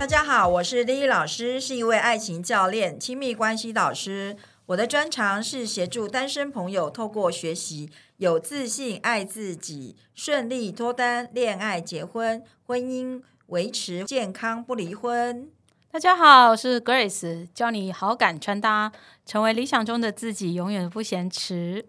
大家好，我是丽丽老师，是一位爱情教练、亲密关系导师。我的专长是协助单身朋友透过学习有自信、爱自己，顺利脱单、恋爱、结婚、婚姻维持健康不离婚。大家好，我是 Grace，教你好感穿搭，成为理想中的自己，永远不嫌迟。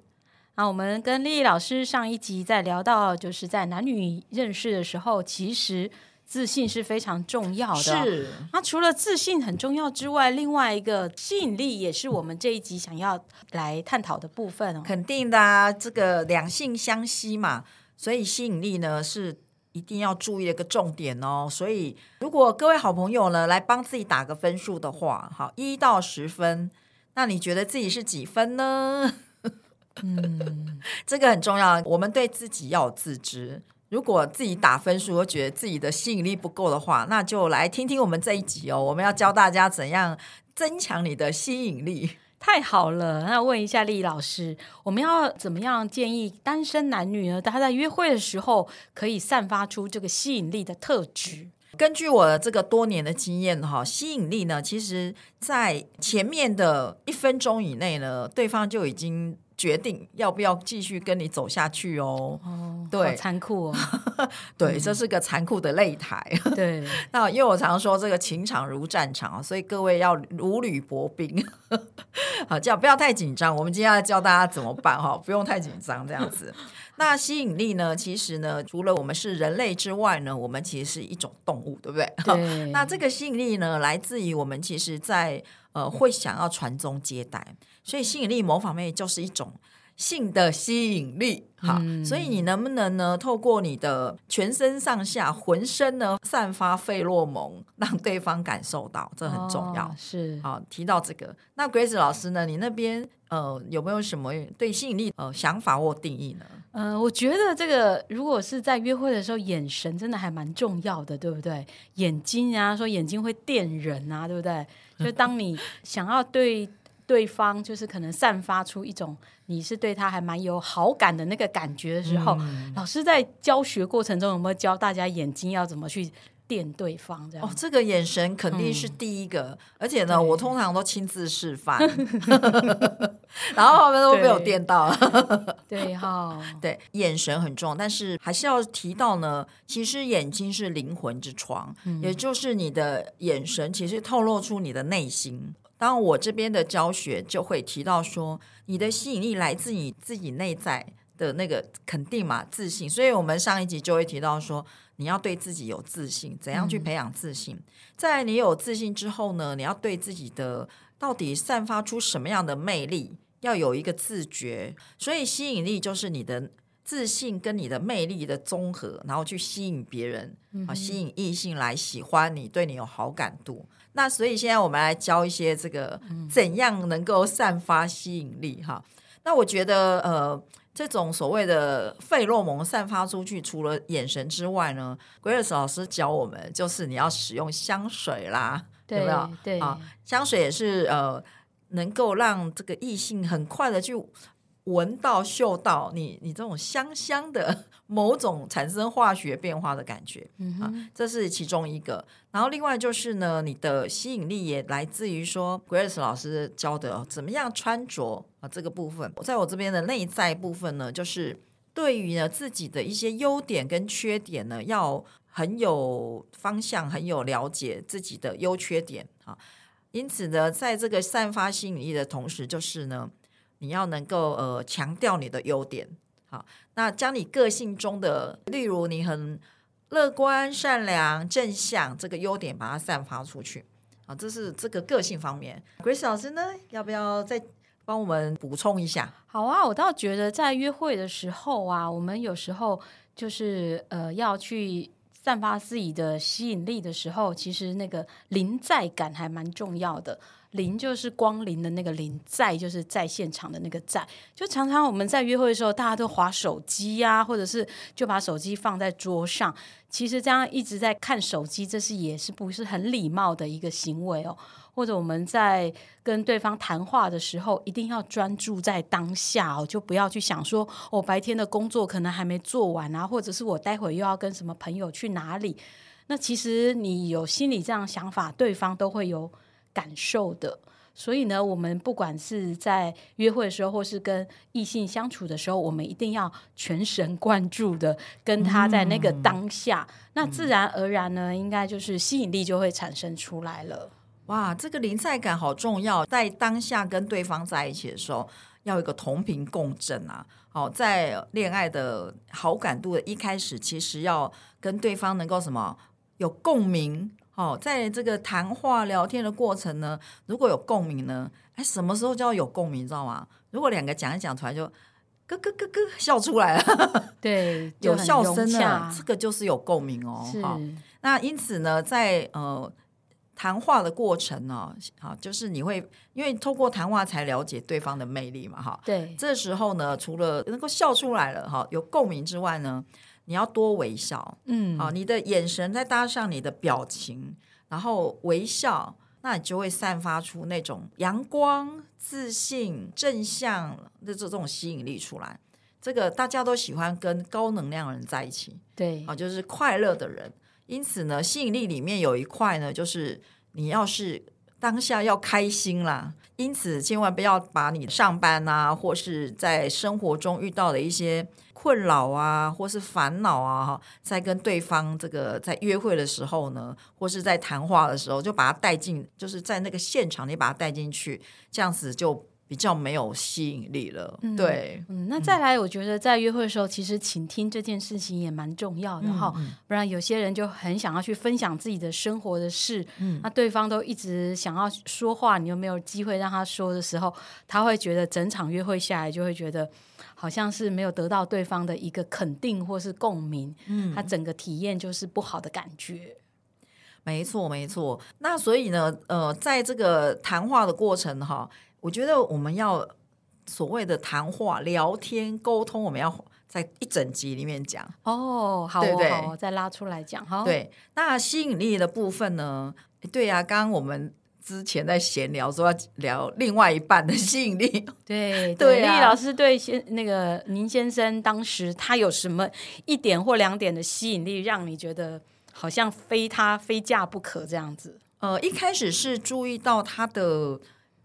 那我们跟丽丽老师上一集在聊到，就是在男女认识的时候，其实自信是非常重要的。是，那除了自信很重要之外，另外一个吸引力也是我们这一集想要来探讨的部分哦。肯定的啊，这个两性相吸嘛，所以吸引力呢是一定要注意的一个重点哦。所以，如果各位好朋友呢来帮自己打个分数的话，好，一到十分，那你觉得自己是几分呢？嗯，这个很重要，我们对自己要有自知。如果自己打分数，又觉得自己的吸引力不够的话，那就来听听我们这一集哦。我们要教大家怎样增强你的吸引力。太好了。那问一下丽丽老师，我们要怎么样建议单身男女呢？他在约会的时候可以散发出这个吸引力的特质？根据我这个多年的经验哈，吸引力呢，其实在前面的一分钟以内呢，对方就已经决定要不要继续跟你走下去哦。哦，对残酷哦。对，这是个残酷的擂台。对，那因为我常说这个情场如战场啊，所以各位要如履薄冰。好，这样不要太紧张。我们今天要教大家怎么办哈，不用太紧张这样子。那吸引力呢？其实呢，除了我们是人类之外呢，我们其实是一种动物，对不对？对那这个吸引力呢，来自于我们其实在呃会想要传宗接代，所以吸引力某方面就是一种性的吸引力。好，嗯所以你能不能呢，透过你的全身上下、浑身呢，散发费洛蒙，让对方感受到，这很重要。哦是好，提到这个，那 Grace 老师呢？你那边呃有没有什么对吸引力呃想法或定义呢？嗯、我觉得这个如果是在约会的时候，眼神真的还蛮重要的，对不对？眼睛啊，说眼睛会电人啊，对不对？就当你想要对对方，就是可能散发出一种你是对他还蛮有好感的那个感觉的时候，老师在教学过程中有没有教大家眼睛要怎么去电对方？这样、哦，这个眼神肯定是第一个，而且呢，我通常都亲自示范，然后他们都被我电到。了。对哈，对，眼神很重要，但是还是要提到呢，其实眼睛是灵魂之窗，也就是你的眼神其实透露出你的内心。当然我这边的教学就会提到说，你的吸引力来自你自己内在的那个肯定嘛，自信。所以我们上一集就会提到说，你要对自己有自信，怎样去培养自信？在你有自信之后呢，你要对自己的到底散发出什么样的魅力，要有一个自觉。所以吸引力就是你的自信跟你的魅力的综合，然后去吸引别人啊，吸引异性来喜欢你，对你有好感度。那所以现在我们来教一些这个怎样能够散发吸引力哈。那我觉得呃。这种所谓的费洛蒙散发出去，除了眼神之外呢，Grace 老师教我们，就是你要使用香水啦，有对没有？对啊，香水也是呃，能够让这个异性很快的去闻到、嗅到你你这种香香的某种产生化学变化的感觉。嗯啊，这是其中一个。然后另外就是呢，你的吸引力也来自于说，Grace 老师教的哦怎么样穿着啊这个部分。在我这边的内在部分呢，就是对于呢自己的一些优点跟缺点呢，要很有方向，很有了解自己的优缺点啊。因此呢，在这个散发吸引力的同时，就是呢，你要能够呃强调你的优点。好，那将你个性中的，例如你很乐观、善良、正向这个优点，把它散发出去。啊，这是这个个性方面。Grace 老师呢，要不要再帮我们补充一下？好啊，我倒觉得在约会的时候啊，我们有时候就是呃要去散发自己的吸引力的时候，其实那个临在感还蛮重要的。临就是光临的那个临，在就是在现场的那个在。就常常我们在约会的时候，大家都划手机呀、或者是就把手机放在桌上。其实这样一直在看手机，这是也是不是很礼貌的一个行为哦。或者我们在跟对方谈话的时候，一定要专注在当下哦，就不要去想说我、白天的工作可能还没做完啊，或者是我待会又要跟什么朋友去哪里。那其实你有心里这样想法，对方都会有感受的。所以呢，我们不管是在约会的时候，或是跟异性相处的时候，我们一定要全神贯注的跟他在那个当下，那自然而然呢，应该就是吸引力就会产生出来了。哇，这个临在感好重要，在当下跟对方在一起的时候，要有一个同频共振啊。好，在恋爱的好感度的一开始，其实要跟对方能够什么有共鸣。好，在这个谈话聊天的过程呢，如果有共鸣呢，哎，什么时候叫有共鸣，你知道吗？如果两个讲一讲，突然就咯咯咯咯笑出来了，对，有笑声呢，这个就是有共鸣哦。好，那因此呢，在呃。谈话的过程呢，啊，就是你会因为透过谈话才了解对方的魅力嘛，哈。对。这时候呢，除了能够笑出来了，哈，有共鸣之外呢，你要多微笑，嗯，好，你的眼神再搭上你的表情，然后微笑，那你就会散发出那种阳光、自信、正向的这种吸引力出来。这个大家都喜欢跟高能量人在一起，对，啊，就是快乐的人。因此呢，吸引力里面有一块呢，就是你要是当下要开心啦。因此，千万不要把你上班啊，或是在生活中遇到的一些困扰啊，或是烦恼啊，在跟对方这个在约会的时候呢，或是在谈话的时候，就把它带进，就是在那个现场，你把它带进去，这样子就。比较没有吸引力了，对，嗯，那再来，我觉得在约会的时候，其实倾听这件事情也蛮重要的哈，不然有些人就很想要去分享自己的生活的事，嗯，那对方都一直想要说话，你又没有机会让他说的时候，他会觉得整场约会下来就会觉得好像是没有得到对方的一个肯定或是共鸣，嗯，他整个体验就是不好的感觉。没错，没错。那所以呢，呃，在这个谈话的过程哈。我觉得我们要所谓的谈话、聊天、沟通，我们要在一整集里面讲哦，好，对对？再拉出来讲哈。对，那吸引力的部分呢？对呀，刚刚我们之前在闲聊说要聊另外一半的吸引力，对对。丽老师对先那个您先生当时他有什么一点或两点的吸引力，让你觉得好像非他非嫁不可这样子？呃，一开始是注意到他的。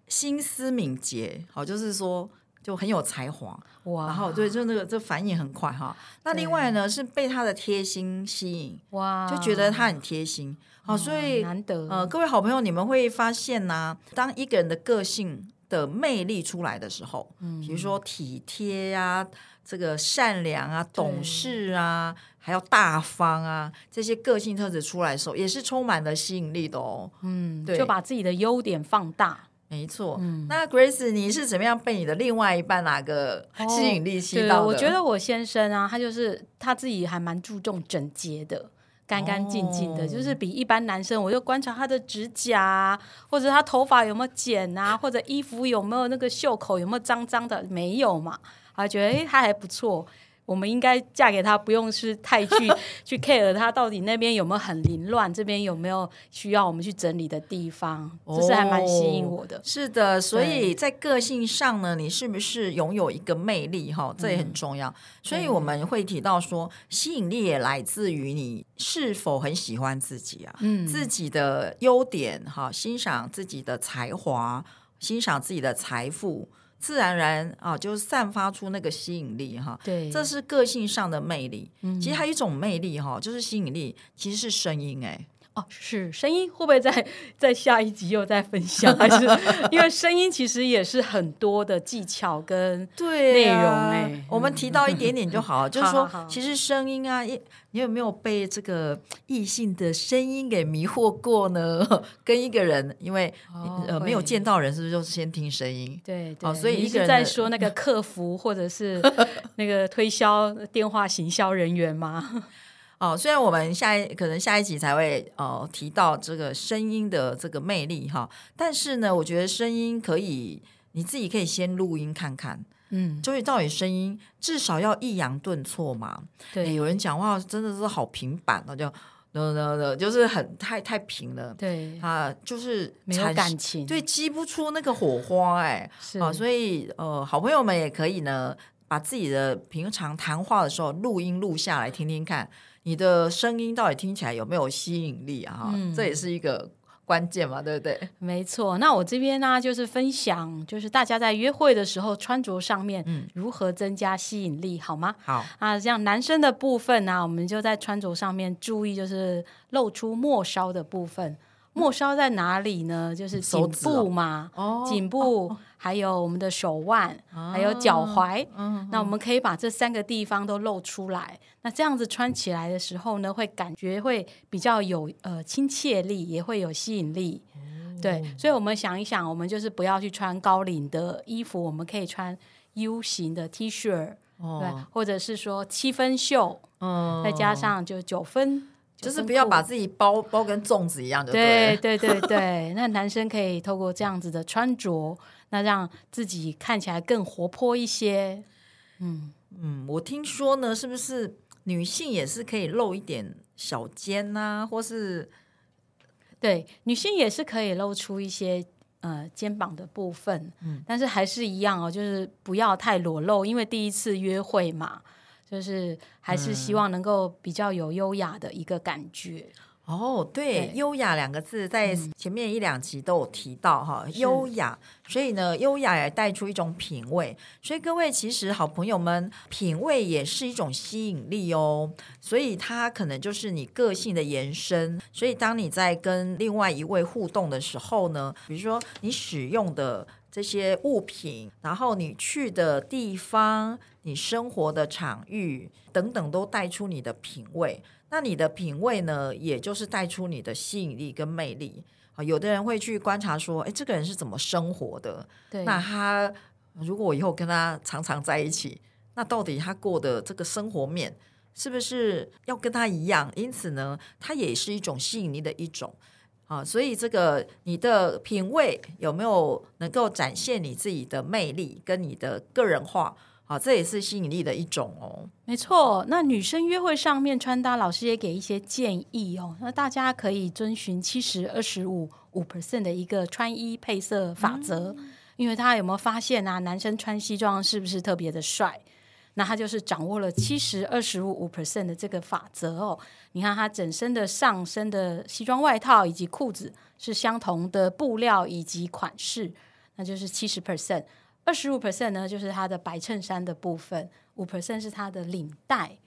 心思敏捷，好，就是说就很有才华。哇，然后对，就那个这反应很快哈。那另外呢，是被他的贴心吸引哇，就觉得他很贴心，好，所以难得。呃，各位好朋友，你们会发现呢，当一个人的个性的魅力出来的时候，嗯，比如说体贴呀，这个善良啊，懂事啊，还有大方啊，这些个性特质出来的时候，也是充满了吸引力的哦。嗯，对，就把自己的优点放大。没错，那 Grace，你是怎么样被你的另外一半哪个吸引力吸到的？我觉得我先生啊，他就是他自己还蛮注重整洁的，干干净净的，就是比一般男生，我就观察他的指甲，或者他头发有没有剪啊，或者衣服有没有那个袖口有没有脏脏的，没有嘛，他觉得哎，他还不错。我们应该嫁给他，不用是太去 去 care 他到底那边有没有很凌乱，这边有没有需要我们去整理的地方，这是还蛮吸引我的。是的，所以在个性上呢，你是不是拥有一个魅力？哈，这也很重要。所以我们会提到说，吸引力也来自于你是否很喜欢自己啊，嗯，自己的优点，哈，欣赏自己的才华，欣赏自己的财富。自然而然啊，就散发出那个吸引力哈。对，这是个性上的魅力。嗯，其实还有一种魅力哈，就是吸引力，其实是声音哎。哦，是声音会不会在在下一集又再分享？还是因为声音其实也是很多的技巧跟 内容哎。我们提到一点点就好，就是说，其实声音啊，你你有没有被这个异性的声音给迷惑过呢？跟一个人，因为呃没有见到人，是不是就先听声音？对对，所以一个人在说那个客服或者是那个推销电话行销人员吗？哦，虽然我们下一可能下一集才会呃提到这个声音的这个魅力哈，但是呢，我觉得声音可以你自己可以先录音看看，嗯，就是到底声音至少要抑扬顿挫嘛。对，有人讲话真的是好平板哦，就 no no no，，就是很太太平了。对啊，就是没有感情，对，激不出那个火花哎。是啊，所以呃，好朋友们也可以呢，把自己的平常谈话的时候录音录下来听听看。你的声音到底听起来有没有吸引力啊？嗯这也是一个关键嘛，对不对？没错，那我这边呢，就是分享，就是大家在约会的时候穿着上面，嗯如何增加吸引力，好吗？好，啊，像男生的部分呢、我们就在穿着上面注意，就是露出末梢的部分。末梢在哪里呢？就是颈部嘛，哦颈部，还有我们的手腕，还有脚踝。嗯，那我们可以把这三个地方都露出来。那这样子穿起来的时候呢，会感觉会比较有呃亲切力，也会有吸引力。对，所以我们想一想，我们就是不要去穿高领的衣服，我们可以穿 U 型的 T 恤，对，哦，或者是说七分袖，嗯再加上就九分，就是不要把自己包包跟粽子一样就对了。对对对，那男生可以透过这样子的穿着，那让自己看起来更活泼一些。嗯，嗯，我听说呢，是不是女性也是可以露一点小肩呐、或是对，女性也是可以露出一些呃肩膀的部分，嗯但是还是一样哦，就是不要太裸露，因为第一次约会嘛，就是还是希望能够比较有优雅的一个感觉。哦，对，对优雅两个字在前面一两集都有提到哈，优雅，所以呢，优雅也带出一种品味，所以各位其实好朋友们，品味也是一种吸引力哦，所以它可能就是你个性的延伸，所以当你在跟另外一位互动的时候呢，比如说你使用的。这些物品，然后你去的地方、你生活的场域等等，都带出你的品味。那你的品味呢，也就是带出你的吸引力跟魅力啊。有的人会去观察说，哎，这个人是怎么生活的？对，那他如果我以后跟他常常在一起，那到底他过的这个生活面是不是要跟他一样？因此呢，它也是一种吸引力的一种啊。所以这个你的品味有没有能够展现你自己的魅力跟你的个人化？好，这也是吸引力的一种哦。没错，那女生约会上面穿搭，老师也给一些建议哦。那大家可以遵循七十二十五五 percent 的一个穿衣配色法则，因为他有没有发现啊，男生穿西装是不是特别的帅？那他就是掌握了七十二十五五 percent 的这个法则哦。你看他整身的上身的西装外套以及裤子是相同的布料以及款式，那就是七十 percent。二十五 percent 呢，就是他的白衬衫的部分，五 percent 是他的领带。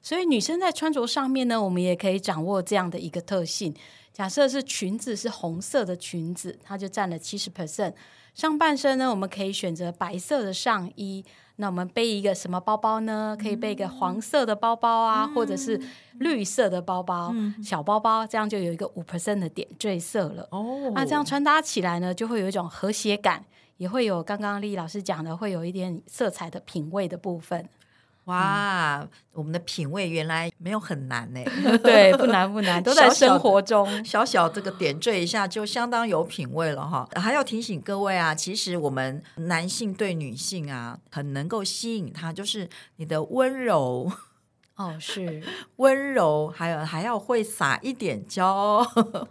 所以女生在穿着上面呢，我们也可以掌握这样的一个特性。假设是裙子是红色的裙子，它就占了七十 percent。上半身呢，我们可以选择白色的上衣。那我们背一个什么包包呢？可以背一个黄色的包包啊，或者是绿色的包包、小包包，这样就有一个五 percent 的点缀色了。哦那这样穿搭起来呢，就会有一种和谐感，也会有刚刚丽老师讲的，会有一点色彩的品味的部分。哇，我们的品味原来没有很难呢。对，不难不难，都在生活中。小小这个点缀一下，就相当有品味了哈。还要提醒各位啊，其实我们男性对女性啊，很能够吸引他，就是你的温柔、哦，是，温柔，还有还要会撒一点娇，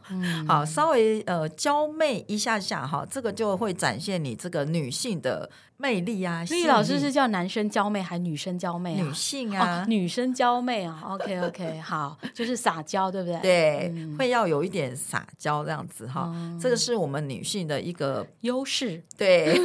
嗯，好，稍微呃娇媚一下下哈，这个就会展现你这个女性的魅力啊。丽老师是叫男生娇媚还女生娇媚啊？女性哦啊，，女生娇媚啊。OK OK，好，就是撒娇，对不对？，对，嗯会要有一点撒娇这样子哈。哦这个是我们女性的一个优势。对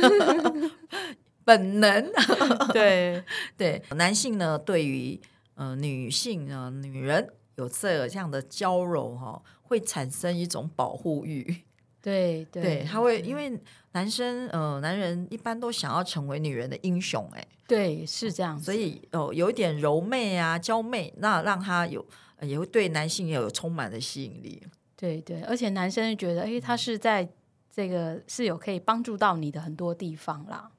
本能。对，对男性呢，对于呃女性呢，女人有这这样的娇柔哈、会产生一种保护欲。对对，对，他会因为男生呃男人一般都想要成为女人的英雄哎，对是这样子，所以哦有一点柔媚啊娇媚，那让他有呃也会对男性也有充满的吸引力。对对，而且男生觉得，哎，他是在这个是有可以帮助到你的很多地方啦。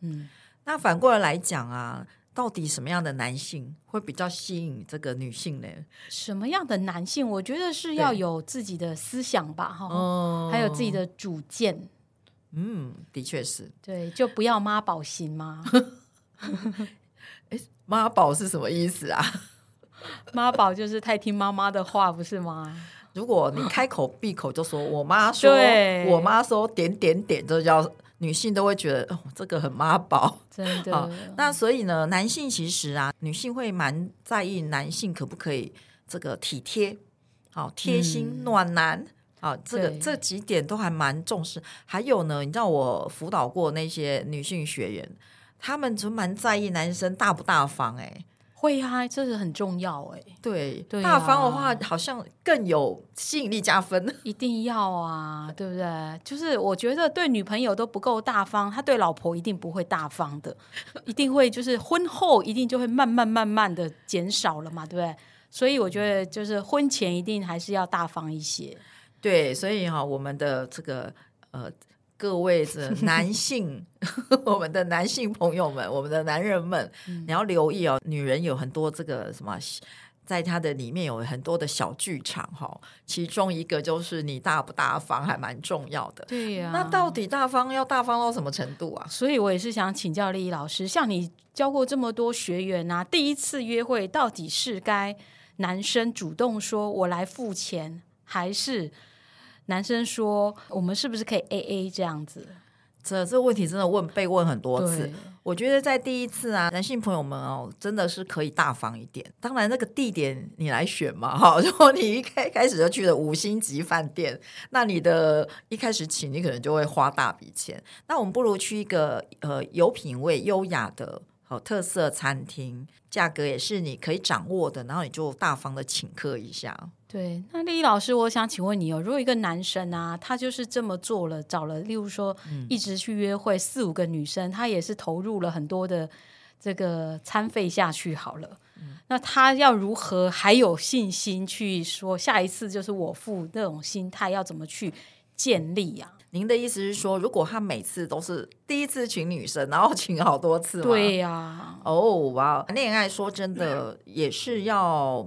嗯，那反过来来讲啊，到底什么样的男性会比较吸引这个女性呢？什么样的男性，我觉得是要有自己的思想吧，哈、哦还有自己的主见。嗯，的确是。对，就不要妈宝型吗。妈宝是什么意思啊？妈宝就是太听妈妈的话，不是吗？如果你开口闭口就说我妈说对，我妈说点点点，这叫女性都会觉得哦，这个很妈宝。真好的，，那所以呢，男性其实啊，女性会蛮在意男性可不可以这个体贴，好贴心暖男。好，这个对这几点都还蛮重视。还有呢，你知道我辅导过那些女性学员，她们就蛮在意男生大不大方、哎，会啊，这是很重要哎、对，对大方的啊话好像更有吸引力加分。一定要啊，对不对？就是我觉得对女朋友都不够大方，他对老婆一定不会大方的，一定会就是婚后一定就会慢慢慢慢的减少了嘛，对不对？所以我觉得就是婚前一定还是要大方一些。对，所以哈、我们的这个呃，各位的男性，我们的男性朋友们，我们的男人们，嗯你要留意哦，女人有很多这个什么。在她的里面有很多的小剧场哈，其中一个就是你大不大方，还蛮重要的。对呀、那到底大方要大方到什么程度啊？所以我也是想请教丽丽老师，像你教过这么多学员啊，第一次约会到底是该男生主动说我来付钱，还是男生说我们是不是可以 A A 这样子？这这个问题真的问被问很多次，我觉得在第一次啊，男性朋友们哦，真的是可以大方一点。当然，那个地点你来选嘛，哈。如果你一开开始就去了五星级饭店，那你的一开始请你可能就会花大笔钱。那我们不如去一个呃有品味、优雅的好特色餐厅，价格也是你可以掌握的，然后你就大方的请客一下。对，那丽丽老师，我想请问你哦，如果一个男生啊，他就是这么做了，找了，例如说，一直去约会四五个女生，他也是投入了很多的这个餐费下去，好了，那他要如何还有信心去说下一次就是我付那种心态，要怎么去建立啊？您的意思是说，如果他每次都是第一次请女生，然后请好多次吗？对呀、哦，哇，恋爱说真的也是要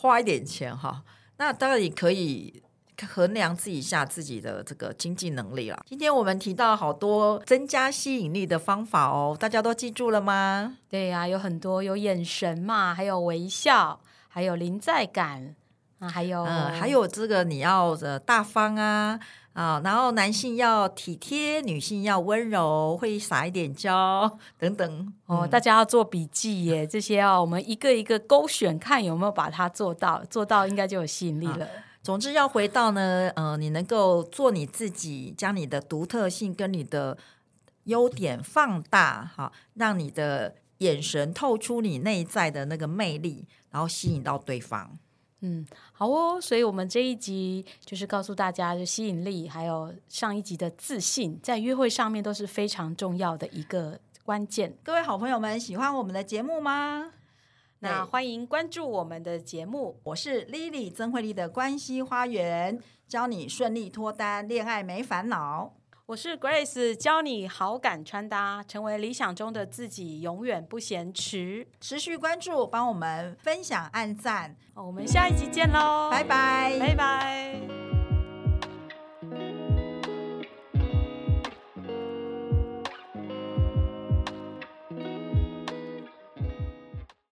花一点钱哈。那当然也可以衡量自己一下自己的这个经济能力了。今天我们提到好多增加吸引力的方法哦，大家都记住了吗？对呀、有很多有眼神嘛，还有微笑，还有临在感啊，还有、嗯，还有这个你要呃大方啊啊，然后男性要体贴，女性要温柔，会撒一点娇 等等。哦，大家要做笔记耶，这些啊，我们一个一个勾选，看有没有把它做到，做到应该就有吸引力了。总之要回到呢，呃，你能够做你自己，将你的独特性跟你的优点放大，哈，让你的眼神透出你内在的那个魅力，然后吸引到对方。嗯，好哦，所以我们这一集就是告诉大家，就吸引力，还有上一集的自信，在约会上面都是非常重要的一个关键。各位好朋友们，喜欢我们的节目吗？那欢迎关注我们的节目，我是 Lily 曾慧丽的关系花园，教你顺利脱单，恋爱没烦恼。我是 Grace，教你好感穿搭，成为理想中的自己，永远不嫌迟。持续关注，帮我们分享、按赞，哦我们下一集见喽，拜拜。拜拜。